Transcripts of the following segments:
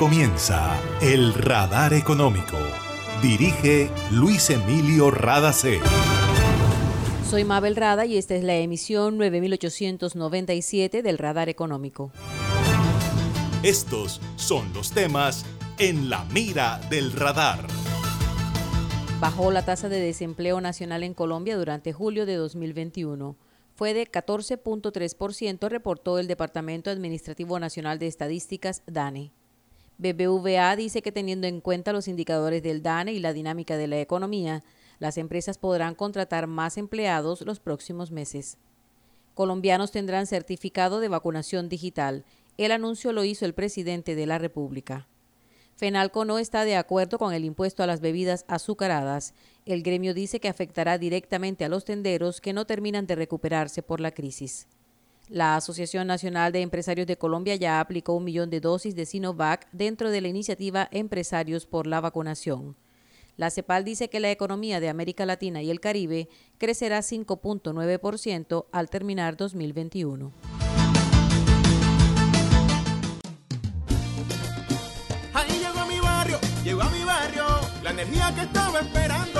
comienza El Radar Económico. Dirige Luis Emilio Radacé. Soy Mabel Rada y esta es la emisión 9897 del Radar Económico. Estos son los temas en la mira del radar. Bajó la tasa de desempleo nacional en Colombia durante julio de 2021 fue de 14.3%, reportó el Departamento Administrativo Nacional de Estadísticas, DANE. BBVA dice que teniendo en cuenta los indicadores del DANE y la dinámica de la economía, las empresas podrán contratar más empleados los próximos meses. Colombianos tendrán certificado de vacunación digital. El anuncio lo hizo el presidente de la República. Fenalco no está de acuerdo con el impuesto a las bebidas azucaradas. El gremio dice que afectará directamente a los tenderos que no terminan de recuperarse por la crisis. La Asociación Nacional de Empresarios de Colombia ya aplicó un millón de dosis de Sinovac dentro de la iniciativa Empresarios por la Vacunación. La CEPAL dice que la economía de América Latina y el Caribe crecerá 5.9% al terminar 2021. energía que estaba esperando,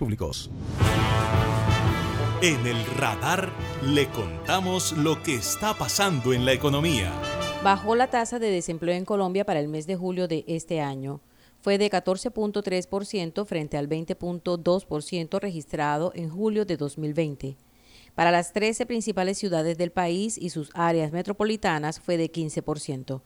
públicos. En el radar le contamos lo que está pasando en la economía. Bajó la tasa de desempleo en Colombia para el mes de julio de este año. Fue de 14.3% frente al 20.2% registrado en julio de 2020. Para las 13 principales ciudades del país y sus áreas metropolitanas fue de 15%.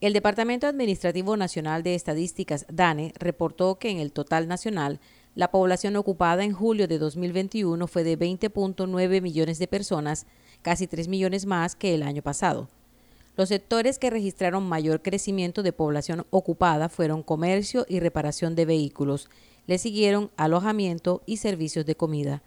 El Departamento Administrativo Nacional de Estadísticas, DANE, reportó que en el total nacional la población ocupada en julio de 2021 fue de 20.9 millones de personas, casi 3 millones más que el año pasado. Los sectores que registraron mayor crecimiento de población ocupada fueron comercio y reparación de vehículos. Le siguieron alojamiento y servicios de comida.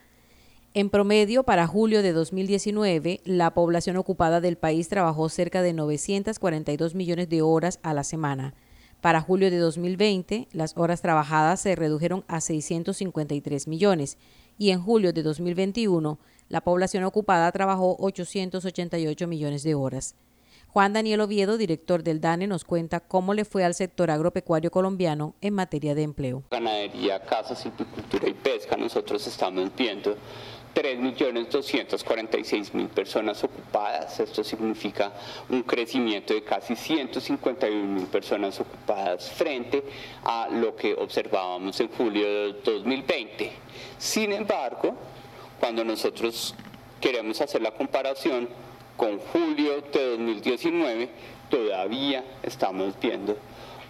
En promedio, para julio de 2019, la población ocupada del país trabajó cerca de 942 millones de horas a la semana. Para julio de 2020, las horas trabajadas se redujeron a 653 millones y en julio de 2021, la población ocupada trabajó 888 millones de horas. Juan Daniel Oviedo, director del DANE, nos cuenta cómo le fue al sector agropecuario colombiano en materia de empleo. Ganadería, casa, silvicultura y pesca, nosotros estamos viendo 3.246.000 personas ocupadas. Esto significa un crecimiento de casi 151.000 personas ocupadas frente a lo que observábamos en julio de 2020. Sin embargo, cuando nosotros queremos hacer la comparación con julio de 2019, todavía estamos viendo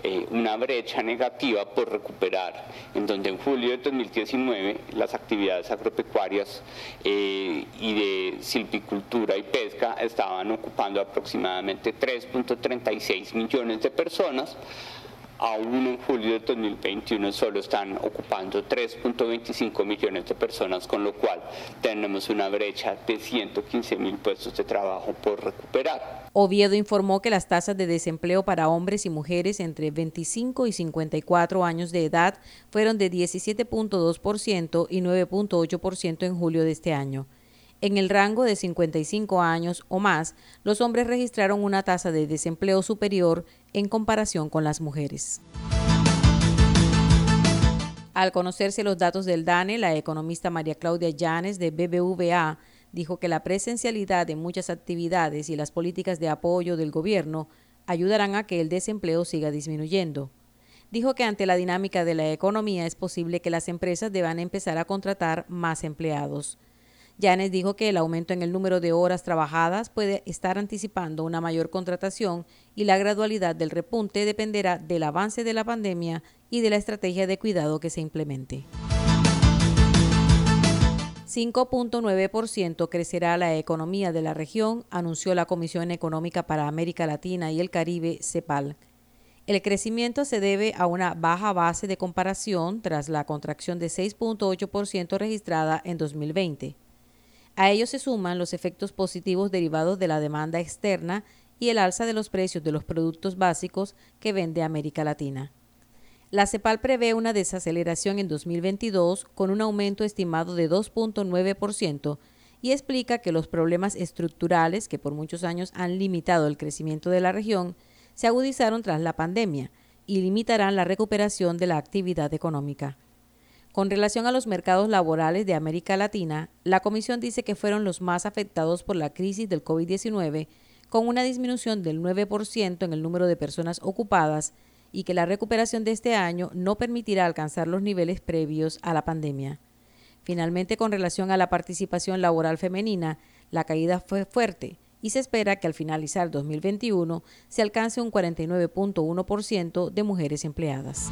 eh, una brecha negativa por recuperar, en donde en julio de 2019 las actividades agropecuarias eh, y de silvicultura y pesca estaban ocupando aproximadamente 3.36 millones de personas, aún en julio de 2021 solo están ocupando 3.25 millones de personas, con lo cual tenemos una brecha de 115 mil puestos de trabajo por recuperar. Oviedo informó que las tasas de desempleo para hombres y mujeres entre 25 y 54 años de edad fueron de 17.2% y 9.8% en julio de este año. En el rango de 55 años o más, los hombres registraron una tasa de desempleo superior en comparación con las mujeres. Al conocerse los datos del DANE, la economista María Claudia Llanes de BBVA dijo que la presencialidad de muchas actividades y las políticas de apoyo del gobierno ayudarán a que el desempleo siga disminuyendo. Dijo que ante la dinámica de la economía es posible que las empresas deban empezar a contratar más empleados. Yanes dijo que el aumento en el número de horas trabajadas puede estar anticipando una mayor contratación y la gradualidad del repunte dependerá del avance de la pandemia y de la estrategia de cuidado que se implemente. 5.9% crecerá la economía de la región, anunció la Comisión Económica para América Latina y el Caribe, CEPAL. El crecimiento se debe a una baja base de comparación tras la contracción de 6.8% registrada en 2020. A ello se suman los efectos positivos derivados de la demanda externa y el alza de los precios de los productos básicos que vende América Latina. La CEPAL prevé una desaceleración en 2022 con un aumento estimado de 2.9% y explica que los problemas estructurales que por muchos años han limitado el crecimiento de la región se agudizaron tras la pandemia y limitarán la recuperación de la actividad económica. Con relación a los mercados laborales de América Latina, la Comisión dice que fueron los más afectados por la crisis del COVID-19, con una disminución del 9% en el número de personas ocupadas y que la recuperación de este año no permitirá alcanzar los niveles previos a la pandemia. Finalmente, con relación a la participación laboral femenina, la caída fue fuerte y se espera que al finalizar 2021 se alcance un 49.1% de mujeres empleadas.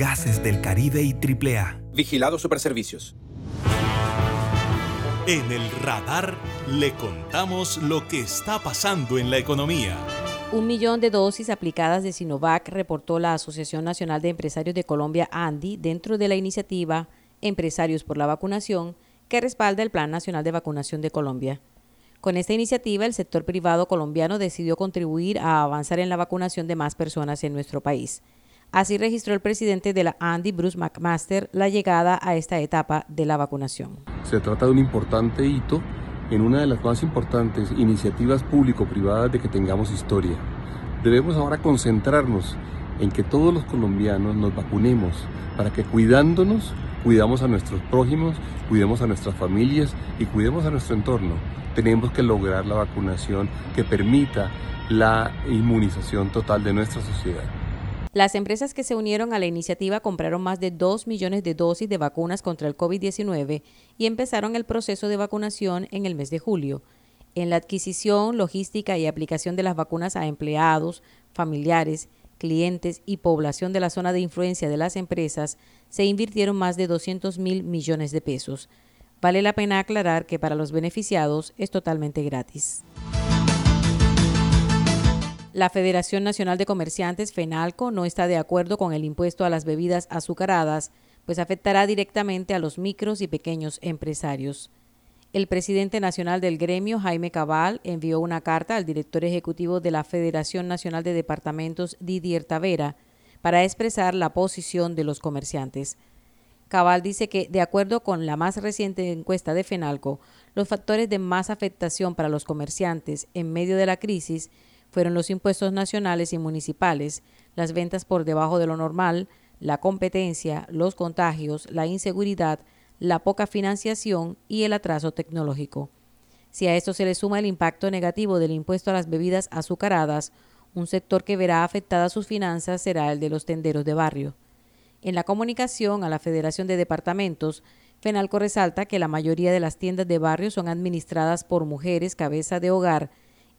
Gases del Caribe y AAA. Vigilado Superservicios. En el radar le contamos lo que está pasando en la economía. Un millón de dosis aplicadas de Sinovac reportó la Asociación Nacional de Empresarios de Colombia, ANDI, dentro de la iniciativa Empresarios por la Vacunación, que respalda el Plan Nacional de Vacunación de Colombia. Con esta iniciativa, el sector privado colombiano decidió contribuir a avanzar en la vacunación de más personas en nuestro país. Así registró el presidente de la Andy, Bruce McMaster, la llegada a esta etapa de la vacunación. Se trata de un importante hito en una de las más importantes iniciativas público-privadas de que tengamos historia. Debemos ahora concentrarnos en que todos los colombianos nos vacunemos para que cuidándonos, cuidamos a nuestros prójimos, cuidemos a nuestras familias y cuidemos a nuestro entorno. Tenemos que lograr la vacunación que permita la inmunización total de nuestra sociedad. Las empresas que se unieron a la iniciativa compraron más de 2 millones de dosis de vacunas contra el COVID-19 y empezaron el proceso de vacunación en el mes de julio. En la adquisición, logística y aplicación de las vacunas a empleados, familiares, clientes y población de la zona de influencia de las empresas se invirtieron más de 200 mil millones de pesos. Vale la pena aclarar que para los beneficiados es totalmente gratis. La Federación Nacional de Comerciantes, FENALCO, no está de acuerdo con el impuesto a las bebidas azucaradas, pues afectará directamente a los micros y pequeños empresarios. El presidente nacional del gremio, Jaime Cabal, envió una carta al director ejecutivo de la Federación Nacional de Departamentos, Didier Tavera, para expresar la posición de los comerciantes. Cabal dice que, de acuerdo con la más reciente encuesta de FENALCO, los factores de más afectación para los comerciantes en medio de la crisis fueron los impuestos nacionales y municipales, las ventas por debajo de lo normal, la competencia, los contagios, la inseguridad, la poca financiación y el atraso tecnológico. Si a esto se le suma el impacto negativo del impuesto a las bebidas azucaradas, un sector que verá afectadas sus finanzas será el de los tenderos de barrio. En la comunicación a la Federación de Departamentos, Fenalco resalta que la mayoría de las tiendas de barrio son administradas por mujeres cabeza de hogar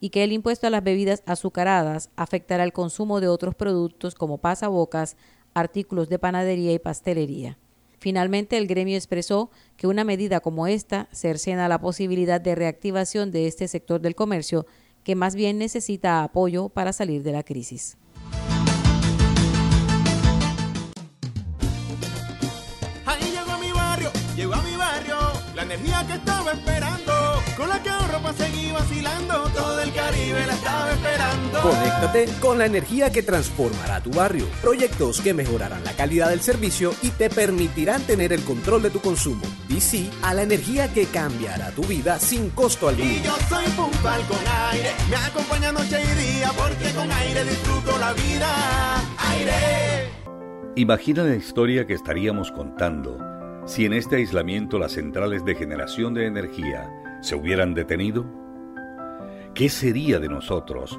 y que el impuesto a las bebidas azucaradas afectará el consumo de otros productos como pasabocas, artículos de panadería y pastelería. Finalmente, el gremio expresó que una medida como esta cercena la posibilidad de reactivación de este sector del comercio, que más bien necesita apoyo para salir de la crisis. Ahí llegó mi barrio, llegó mi barrio, la energía que estaba esperando, con la que ahorro para seguir vacilando, Conéctate con la energía que transformará tu barrio. Proyectos que mejorarán la calidad del servicio y te permitirán tener el control de tu consumo. Sí a la energía que cambiará tu vida sin costo alguno. Y yo soy puntual con aire, me acompaña noche y día, porque con aire disfruto la vida. Aire. Imagina la historia que estaríamos contando si en este aislamiento las centrales de generación de energía se hubieran detenido. ¿Qué sería de nosotros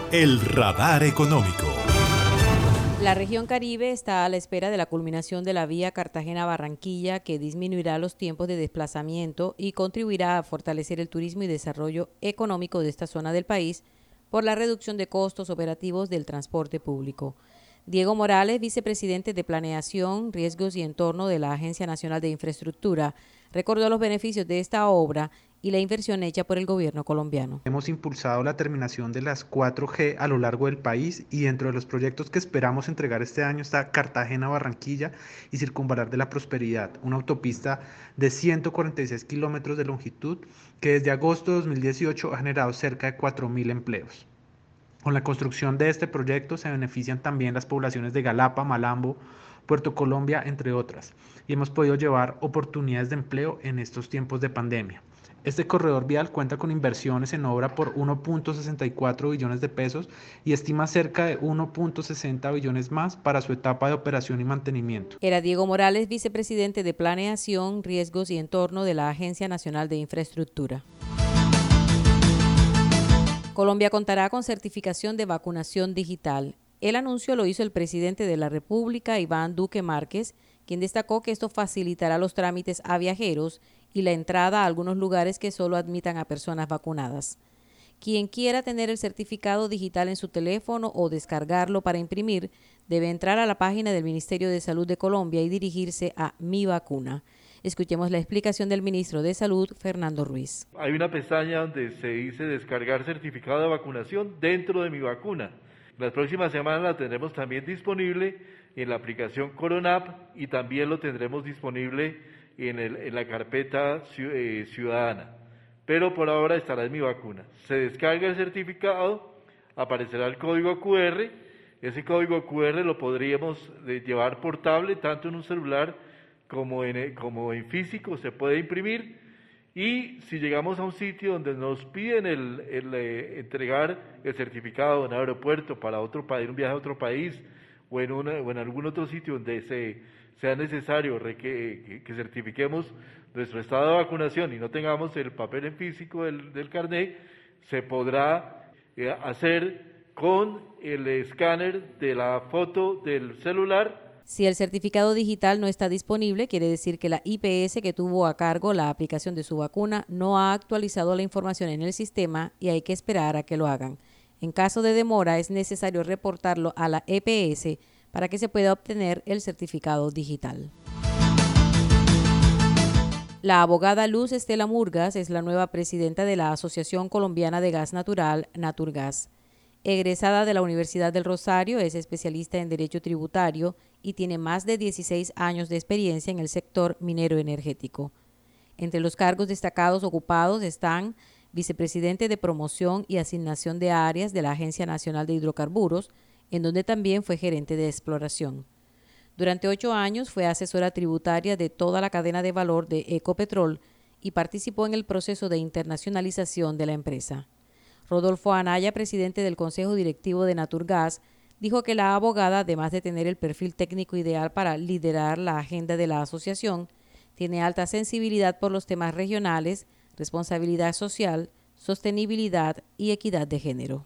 el radar económico. La región Caribe está a la espera de la culminación de la vía Cartagena-Barranquilla que disminuirá los tiempos de desplazamiento y contribuirá a fortalecer el turismo y desarrollo económico de esta zona del país por la reducción de costos operativos del transporte público. Diego Morales, vicepresidente de Planeación, Riesgos y Entorno de la Agencia Nacional de Infraestructura, recordó los beneficios de esta obra y la inversión hecha por el gobierno colombiano. Hemos impulsado la terminación de las 4G a lo largo del país y dentro de los proyectos que esperamos entregar este año está Cartagena-Barranquilla y Circunvalar de la Prosperidad, una autopista de 146 kilómetros de longitud que desde agosto de 2018 ha generado cerca de 4.000 empleos. Con la construcción de este proyecto se benefician también las poblaciones de Galapa, Malambo, Puerto Colombia, entre otras, y hemos podido llevar oportunidades de empleo en estos tiempos de pandemia. Este corredor vial cuenta con inversiones en obra por 1.64 billones de pesos y estima cerca de 1.60 billones más para su etapa de operación y mantenimiento. Era Diego Morales, vicepresidente de Planeación, Riesgos y Entorno de la Agencia Nacional de Infraestructura. Colombia contará con certificación de vacunación digital. El anuncio lo hizo el presidente de la República, Iván Duque Márquez, quien destacó que esto facilitará los trámites a viajeros y la entrada a algunos lugares que solo admitan a personas vacunadas. Quien quiera tener el certificado digital en su teléfono o descargarlo para imprimir, debe entrar a la página del Ministerio de Salud de Colombia y dirigirse a Mi Vacuna. Escuchemos la explicación del ministro de Salud, Fernando Ruiz. Hay una pestaña donde se dice descargar certificado de vacunación dentro de mi vacuna. Las próximas semanas la tendremos también disponible en la aplicación Coronap y también lo tendremos disponible en, el, en la carpeta eh, ciudadana. Pero por ahora estará en mi vacuna. Se descarga el certificado, aparecerá el código QR. Ese código QR lo podríamos eh, llevar portable tanto en un celular como en, eh, como en físico, se puede imprimir. Y si llegamos a un sitio donde nos piden el, el entregar el certificado en aeropuerto para otro país, un viaje a otro país, o en, una, o en algún otro sitio donde se, sea necesario que, que, certifiquemos nuestro estado de vacunación y no tengamos el papel en físico del, del carnet, se podrá eh, hacer con el escáner de la foto del celular si el certificado digital no está disponible, quiere decir que la IPS que tuvo a cargo la aplicación de su vacuna no ha actualizado la información en el sistema y hay que esperar a que lo hagan. En caso de demora, es necesario reportarlo a la EPS para que se pueda obtener el certificado digital. La abogada Luz Estela Murgas es la nueva presidenta de la Asociación Colombiana de Gas Natural, Naturgas. Egresada de la Universidad del Rosario, es especialista en Derecho Tributario y tiene más de 16 años de experiencia en el sector minero energético. Entre los cargos destacados ocupados están vicepresidente de promoción y asignación de áreas de la Agencia Nacional de Hidrocarburos, en donde también fue gerente de exploración. Durante ocho años fue asesora tributaria de toda la cadena de valor de Ecopetrol y participó en el proceso de internacionalización de la empresa. Rodolfo Anaya, presidente del Consejo Directivo de Naturgas, dijo que la abogada, además de tener el perfil técnico ideal para liderar la agenda de la asociación, tiene alta sensibilidad por los temas regionales, responsabilidad social, sostenibilidad y equidad de género.